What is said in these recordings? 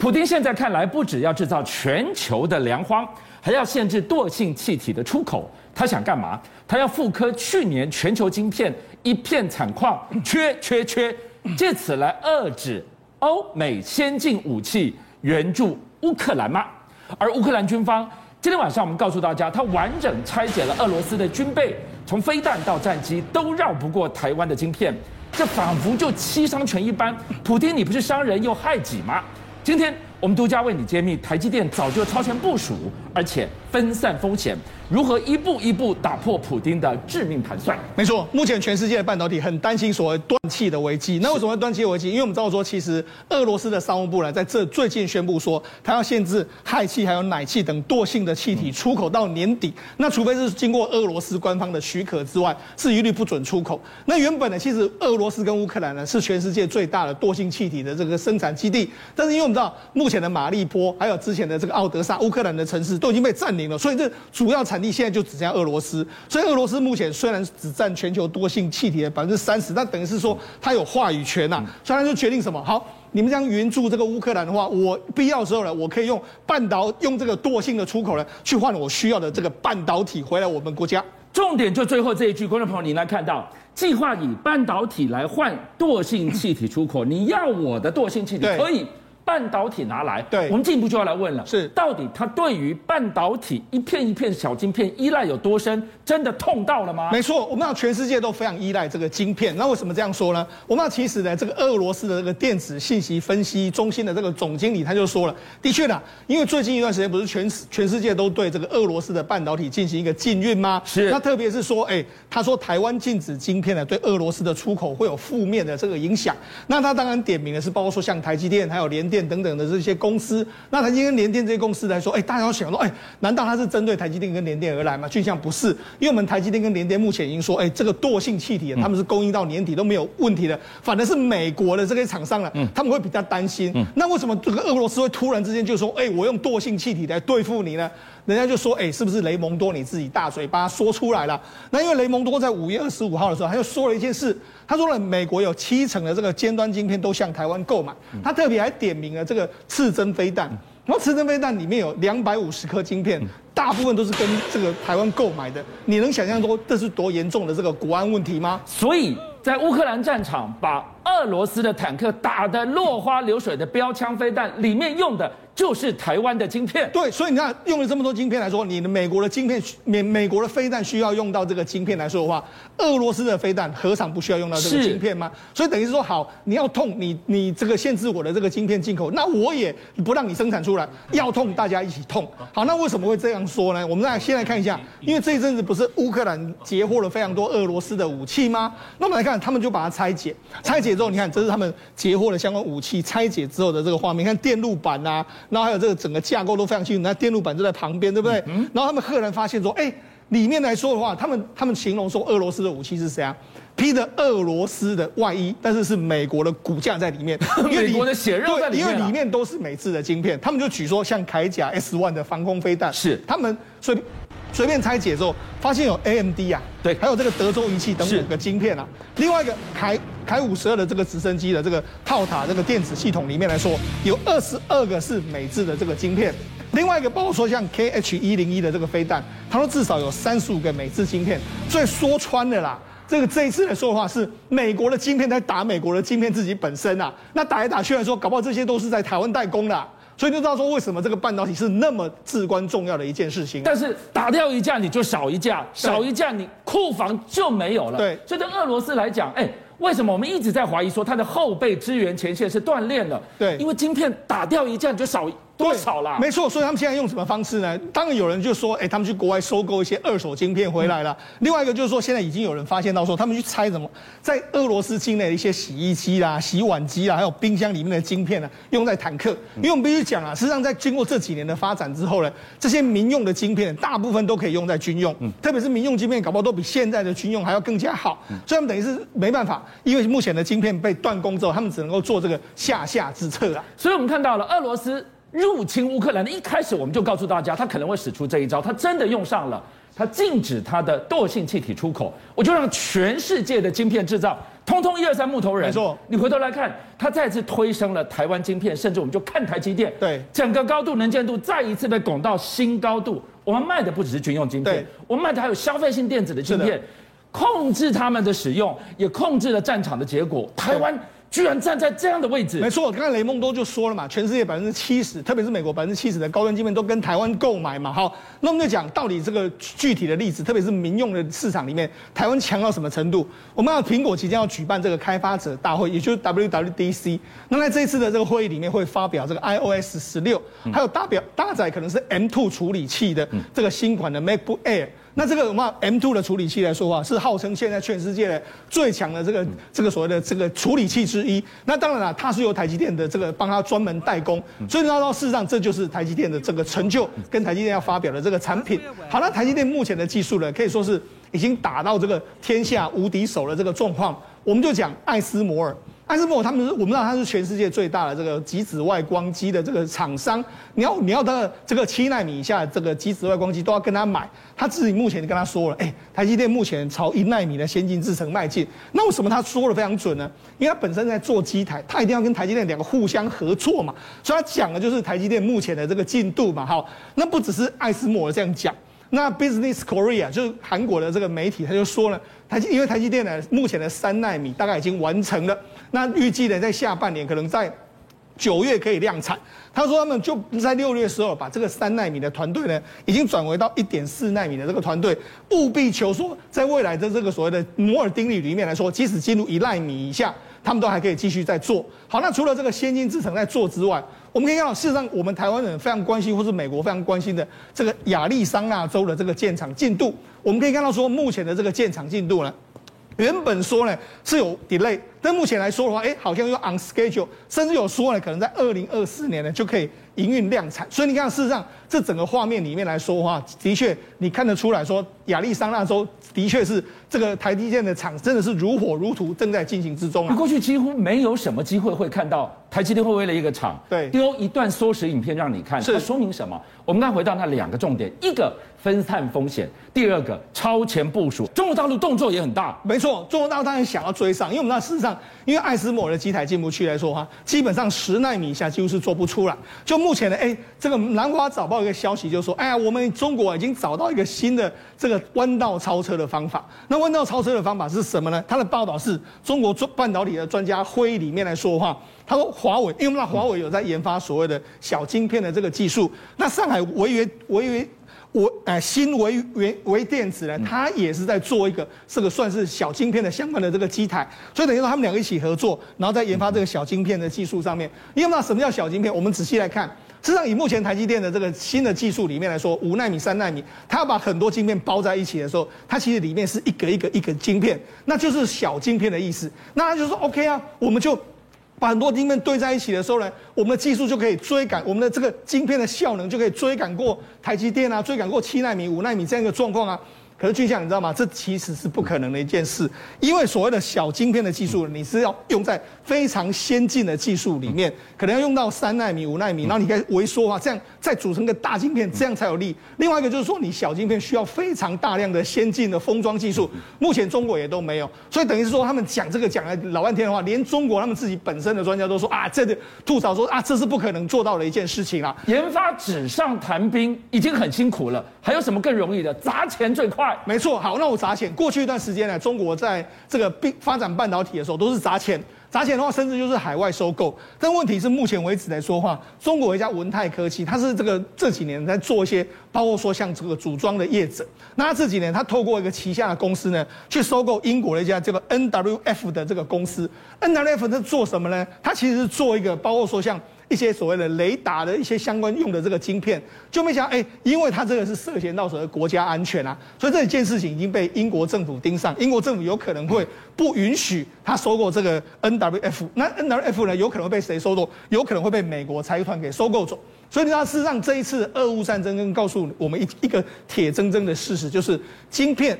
普丁现在看来，不只要制造全球的粮荒，还要限制惰性气体的出口。他想干嘛？他要复刻去年全球晶片一片惨况，缺缺缺，借此来遏制欧美先进武器援助乌克兰吗？而乌克兰军方今天晚上，我们告诉大家，他完整拆解了俄罗斯的军备，从飞弹到战机都绕不过台湾的晶片，这仿佛就七伤拳一般。普丁，你不是伤人又害己吗？今天我们独家为你揭秘，台积电早就超前部署，而且分散风险。如何一步一步打破普丁的致命盘算？没错，目前全世界的半导体很担心所谓断气的危机。那为什么会断气危机？因为我们知道说，其实俄罗斯的商务部呢，在这最近宣布说，它要限制氦气还有氖气等惰性的气体出口到年底。那除非是经过俄罗斯官方的许可之外，是一律不准出口。那原本呢，其实俄罗斯跟乌克兰呢是全世界最大的惰性气体的这个生产基地。但是因为我们知道，目前的马利波还有之前的这个奥德萨，乌克兰的城市都已经被占领了，所以这主要产地现在就只剩下俄罗斯，所以俄罗斯目前虽然只占全球惰性气体的百分之三十，但等于是说它有话语权呐、啊，所以他就决定什么？好，你们这样援助这个乌克兰的话，我必要的时候呢，我可以用半导用这个惰性的出口呢，去换我需要的这个半导体回来我们国家。重点就最后这一句，观众朋友，你来看到，计划以半导体来换惰性气体出口，你要我的惰性气体可以。半导体拿来，对，我们进一步就要来问了，是到底它对于半导体一片一片小晶片依赖有多深？真的痛到了吗？没错，我们要全世界都非常依赖这个晶片。那为什么这样说呢？我们要其实呢，这个俄罗斯的这个电子信息分析中心的这个总经理他就说了，的确呢，因为最近一段时间不是全全世界都对这个俄罗斯的半导体进行一个禁运吗？是。那特别是说，哎，他说台湾禁止晶片呢，对俄罗斯的出口会有负面的这个影响。那他当然点名的是包括说像台积电还有联电等等的这些。公司，那台积电跟联电这些公司来说，哎，大家都想说，哎，难道它是针对台积电跟联电而来吗？就像不是，因为我们台积电跟联电目前已经说，哎，这个惰性气体，他们是供应到年底都没有问题的，反而是美国的这些厂商呢，他们会比较担心。那为什么这个俄罗斯会突然之间就说，哎，我用惰性气体来对付你呢？人家就说，哎，是不是雷蒙多你自己大嘴巴说出来了？那因为雷蒙多在五月二十五号的时候，他又说了一件事，他说了，美国有七成的这个尖端晶片都向台湾购买，他特别还点名了这个刺针飞弹，然后刺针飞弹里面有两百五十颗晶片，大部分都是跟这个台湾购买的，你能想象说这是多严重的这个国安问题吗？所以在乌克兰战场把俄罗斯的坦克打得落花流水的标枪飞弹里面用的。就是台湾的晶片，对，所以你看用了这么多晶片来说，你的美国的晶片，美美国的飞弹需要用到这个晶片来说的话，俄罗斯的飞弹何尝不需要用到这个晶片吗？所以等于是说，好，你要痛，你你这个限制我的这个晶片进口，那我也不让你生产出来，要痛大家一起痛。好，那为什么会这样说呢？我们来先来看一下，因为这一阵子不是乌克兰截获了非常多俄罗斯的武器吗？那我们来看，他们就把它拆解，拆解之后，你看这是他们截获了相关武器拆解之后的这个画面，你看电路板啊。然后还有这个整个架构都非常清楚，那电路板就在旁边，对不对？嗯、然后他们赫然发现说，哎，里面来说的话，他们他们形容说，俄罗斯的武器是谁啊？披着俄罗斯的外衣，但是是美国的骨架在里面，因为美国的血肉在里面，因为里面都是美制的晶片。他们就举说，像铠甲 S One 的防空飞弹，是他们随随便拆解之后，发现有 AMD 啊，对，还有这个德州仪器等五个晶片啊。另外一个铠铠五十二的这个直升机的这个套塔这个电子系统里面来说，有二十二个是美制的这个晶片。另外一个包括说像 KH 一零一的这个飞弹，它说至少有三十五个美制晶片。所以说穿了啦，这个这一次来说的话，是美国的晶片在打美国的晶片自己本身啊。那打来打去来说，搞不好这些都是在台湾代工的。所以就知道说，为什么这个半导体是那么至关重要的一件事情。但是打掉一架你就少一架，少一架你库房就没有了。对，所以对俄罗斯来讲，哎，为什么我们一直在怀疑说它的后备支援前线是断裂了？对，因为晶片打掉一架你就少。多少啦？没错，所以他们现在用什么方式呢？当然有人就说，哎，他们去国外收购一些二手晶片回来了。嗯、另外一个就是说，现在已经有人发现到说，他们去拆什么，在俄罗斯境内的一些洗衣机啦、洗碗机啦，还有冰箱里面的晶片呢，用在坦克。因为我们必须讲啊，实际上在经过这几年的发展之后呢，这些民用的晶片大部分都可以用在军用，嗯、特别是民用晶片，搞不好都比现在的军用还要更加好。嗯、所以他们等于是没办法，因为目前的晶片被断供之后，他们只能够做这个下下之策啊。所以我们看到了俄罗斯。入侵乌克兰的一开始，我们就告诉大家，他可能会使出这一招。他真的用上了，他禁止他的惰性气体出口，我就让全世界的晶片制造通通一二三木头人。没错，你回头来看，他再次推升了台湾晶片，甚至我们就看台积电，对，整个高度能见度再一次被拱到新高度。我们卖的不只是军用晶片，我们卖的还有消费性电子的晶片，控制他们的使用，也控制了战场的结果。台湾。居然站在这样的位置，没错，刚才雷蒙多就说了嘛，全世界百分之七十，特别是美国百分之七十的高端晶片都跟台湾购买嘛。好，那我们就讲到底这个具体的例子，特别是民用的市场里面，台湾强到什么程度？我们要苹果即将要举办这个开发者大会，也就是 WWDC。那在这一次的这个会议里面，会发表这个 iOS 十六，还有大表搭载可能是 M2 处理器的这个新款的 MacBook Air。那这个我们 M2 的处理器来说话，是号称现在全世界最强的这个这个所谓的这个处理器之一。那当然了，它是由台积电的这个帮它专门代工，所以呢，到事实上这就是台积电的这个成就，跟台积电要发表的这个产品。好，那台积电目前的技术呢，可以说是已经打到这个天下无敌手的这个状况。我们就讲艾斯摩尔。艾斯莫他们是，我们知道他是全世界最大的这个极紫外光机的这个厂商。你要你要它的这个七纳米以下这个极紫外光机都要跟他买。他自己目前就跟他说了，哎，台积电目前朝一纳米的先进制程迈进。那为什么他说的非常准呢？因为他本身在做机台，他一定要跟台积电两个互相合作嘛。所以他讲的就是台积电目前的这个进度嘛。好，那不只是艾斯莫这样讲。那 Business Korea 就是韩国的这个媒体，他就说了，台积因为台积电呢目前的三纳米大概已经完成了，那预计呢在下半年可能在九月可以量产。他说他们就在六月时候把这个三纳米的团队呢，已经转为到一点四纳米的这个团队，务必求说在未来的这个所谓的摩尔定律里面来说，即使进入一纳米以下，他们都还可以继续在做。好，那除了这个先进制程在做之外，我们可以看到，事实上，我们台湾人非常关心，或是美国非常关心的这个亚利桑那州的这个建厂进度，我们可以看到说，目前的这个建厂进度呢，原本说呢是有 delay，但目前来说的话，哎，好像又 on schedule，甚至有说呢，可能在二零二四年呢就可以营运量产。所以你看，事实上，这整个画面里面来说的话，的确你看得出来说，亚利桑那州的确是这个台积电的厂真的是如火如荼，正在进行之中啊。过去几乎没有什么机会会看到。台积电会为了一个厂，对，丢一段缩时影片让你看，这说明什么？我们刚回到那两个重点，一个分散风险，第二个超前部署。中国大陆动作也很大，没错，中国大陆当然想要追上，因为我们那事实上，因为爱斯摩尔的机台进不去来说哈，基本上十纳米以下几乎是做不出来。就目前的哎，这个南华早报一个消息就说，哎呀，我们中国已经找到一个新的这个弯道超车的方法。那弯道超车的方法是什么呢？它的报道是中国半导体的专家会议里面来说的话。他说：“华为，因为那华为有在研发所谓的小晶片的这个技术。那上海维约维约我哎新维维微电子呢，它也是在做一个这个算是小晶片的相关的这个机台。所以等于说他们两个一起合作，然后在研发这个小晶片的技术上面。因为那什么叫小晶片？我们仔细来看，实际上以目前台积电的这个新的技术里面来说，五奈米、三奈米，它要把很多晶片包在一起的时候，它其实里面是一个一个一个晶片，那就是小晶片的意思。那他就说 OK 啊，我们就。”把很多晶片堆在一起的时候呢，我们的技术就可以追赶我们的这个晶片的效能，就可以追赶过台积电啊，追赶过七纳米、五纳米这样一个状况啊。可是俊相，你知道吗？这其实是不可能的一件事，因为所谓的小晶片的技术，你是要用在非常先进的技术里面，可能要用到三纳米、五纳米，然后你可以微缩啊，这样再组成个大晶片，这样才有力。另外一个就是说，你小晶片需要非常大量的先进的封装技术，目前中国也都没有，所以等于是说，他们讲这个讲了老半天的话，连中国他们自己本身的专家都说啊，这个吐槽说啊，这是不可能做到的一件事情啊。研发纸上谈兵已经很辛苦了，还有什么更容易的？砸钱最快。没错，好，那我砸钱。过去一段时间呢，中国在这个并发展半导体的时候，都是砸钱。砸钱的话，甚至就是海外收购。但问题是，目前为止来说的话，中国一家文泰科技，它是这个这几年在做一些，包括说像这个组装的业者。那这几年，他透过一个旗下的公司呢，去收购英国的一家这个 NWF 的这个公司。NWF 是做什么呢？它其实是做一个，包括说像。一些所谓的雷达的一些相关用的这个晶片，就没想到哎，因为它这个是涉嫌到所谓国家安全啊，所以这一件事情已经被英国政府盯上，英国政府有可能会不允许他收购这个 NWF，那 NWF 呢，有可能会被谁收购？有可能会被美国财团给收购走。所以你知道，事实上这一次俄乌战争跟告诉我们一一个铁铮铮的事实，就是晶片。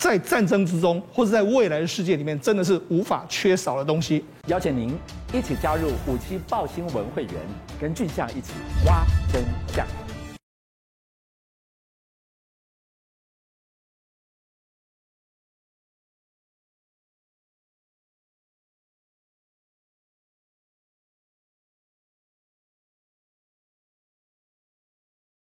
在战争之中，或者在未来的世界里面，真的是无法缺少的东西。邀请您一起加入五七报新闻会员，跟俊相一起挖真相。